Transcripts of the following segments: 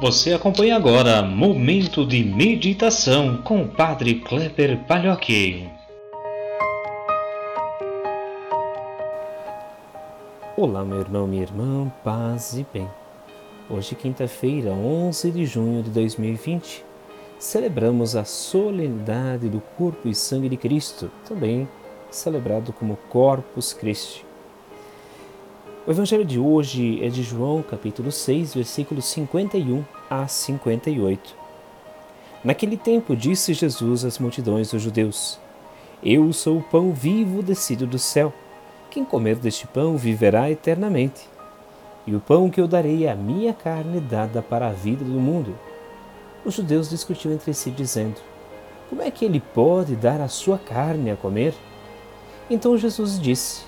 Você acompanha agora Momento de Meditação com o Padre Kleber Palhoque. Olá, meu irmão, minha irmã, paz e bem. Hoje, quinta-feira, 11 de junho de 2020, celebramos a solenidade do corpo e sangue de Cristo, também celebrado como Corpus Christi. O evangelho de hoje é de João, capítulo 6, versículos 51 a 58. Naquele tempo disse Jesus às multidões dos judeus: Eu sou o pão vivo descido do céu. Quem comer deste pão viverá eternamente. E o pão que eu darei é a minha carne dada para a vida do mundo. Os judeus discutiam entre si, dizendo: Como é que ele pode dar a sua carne a comer? Então Jesus disse: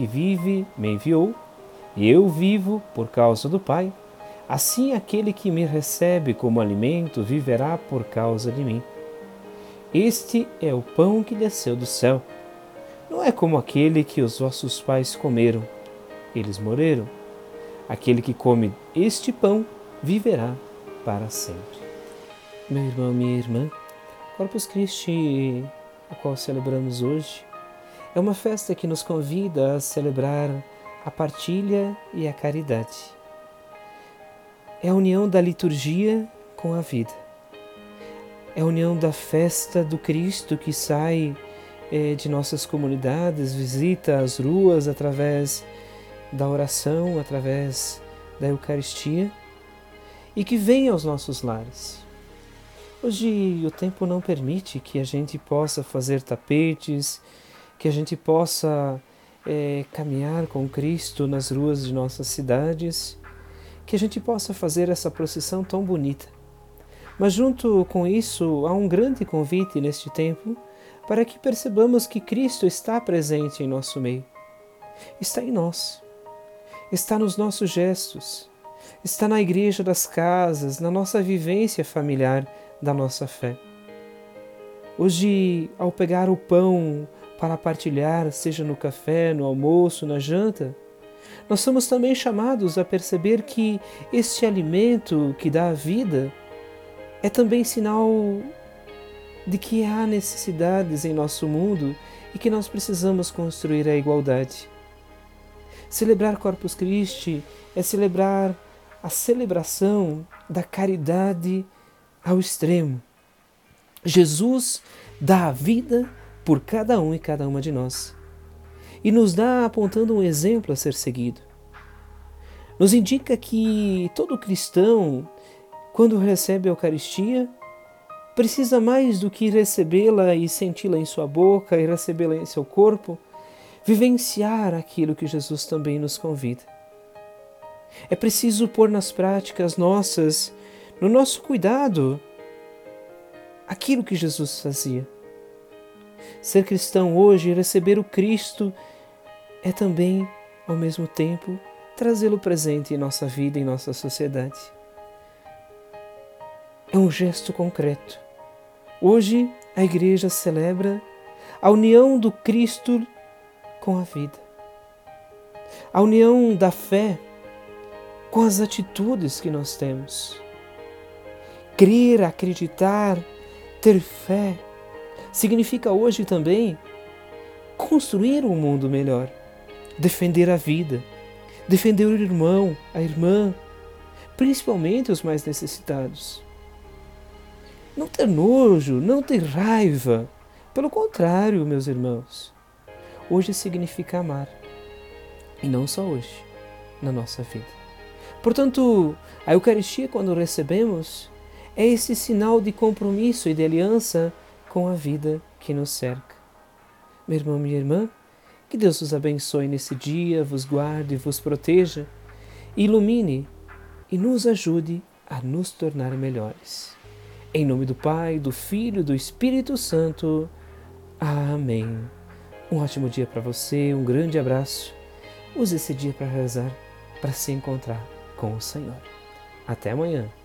que vive me enviou, e eu vivo por causa do Pai. Assim aquele que me recebe como alimento viverá por causa de mim. Este é o pão que desceu do céu. Não é como aquele que os vossos pais comeram. Eles morreram. Aquele que come este pão viverá para sempre. Meu irmão, minha irmã, Corpus Christi, o qual celebramos hoje, é uma festa que nos convida a celebrar a partilha e a caridade. É a união da liturgia com a vida. É a união da festa do Cristo que sai eh, de nossas comunidades, visita as ruas através da oração, através da Eucaristia e que vem aos nossos lares. Hoje o tempo não permite que a gente possa fazer tapetes, que a gente possa é, caminhar com Cristo nas ruas de nossas cidades, que a gente possa fazer essa procissão tão bonita. Mas, junto com isso, há um grande convite neste tempo para que percebamos que Cristo está presente em nosso meio. Está em nós, está nos nossos gestos, está na igreja das casas, na nossa vivência familiar da nossa fé. Hoje, ao pegar o pão, para partilhar, seja no café, no almoço, na janta, nós somos também chamados a perceber que este alimento que dá a vida é também sinal de que há necessidades em nosso mundo e que nós precisamos construir a igualdade. Celebrar Corpus Christi é celebrar a celebração da caridade ao extremo. Jesus dá a vida por cada um e cada uma de nós. E nos dá apontando um exemplo a ser seguido. Nos indica que todo cristão, quando recebe a Eucaristia, precisa mais do que recebê-la e senti-la em sua boca e recebê-la em seu corpo, vivenciar aquilo que Jesus também nos convida. É preciso pôr nas práticas nossas, no nosso cuidado, aquilo que Jesus fazia. Ser cristão hoje, receber o Cristo, é também, ao mesmo tempo, trazê-lo presente em nossa vida, em nossa sociedade. É um gesto concreto. Hoje, a Igreja celebra a união do Cristo com a vida, a união da fé com as atitudes que nós temos. Crer, acreditar, ter fé significa hoje também construir um mundo melhor, defender a vida, defender o irmão, a irmã, principalmente os mais necessitados. Não ter nojo, não ter raiva. Pelo contrário, meus irmãos, hoje significa amar. E não só hoje, na nossa vida. Portanto, a Eucaristia, quando recebemos, é esse sinal de compromisso e de aliança com a vida que nos cerca. Meu irmão, minha irmã, que Deus os abençoe nesse dia, vos guarde, vos proteja, ilumine e nos ajude a nos tornar melhores. Em nome do Pai, do Filho e do Espírito Santo. Amém. Um ótimo dia para você, um grande abraço. Use esse dia para rezar, para se encontrar com o Senhor. Até amanhã.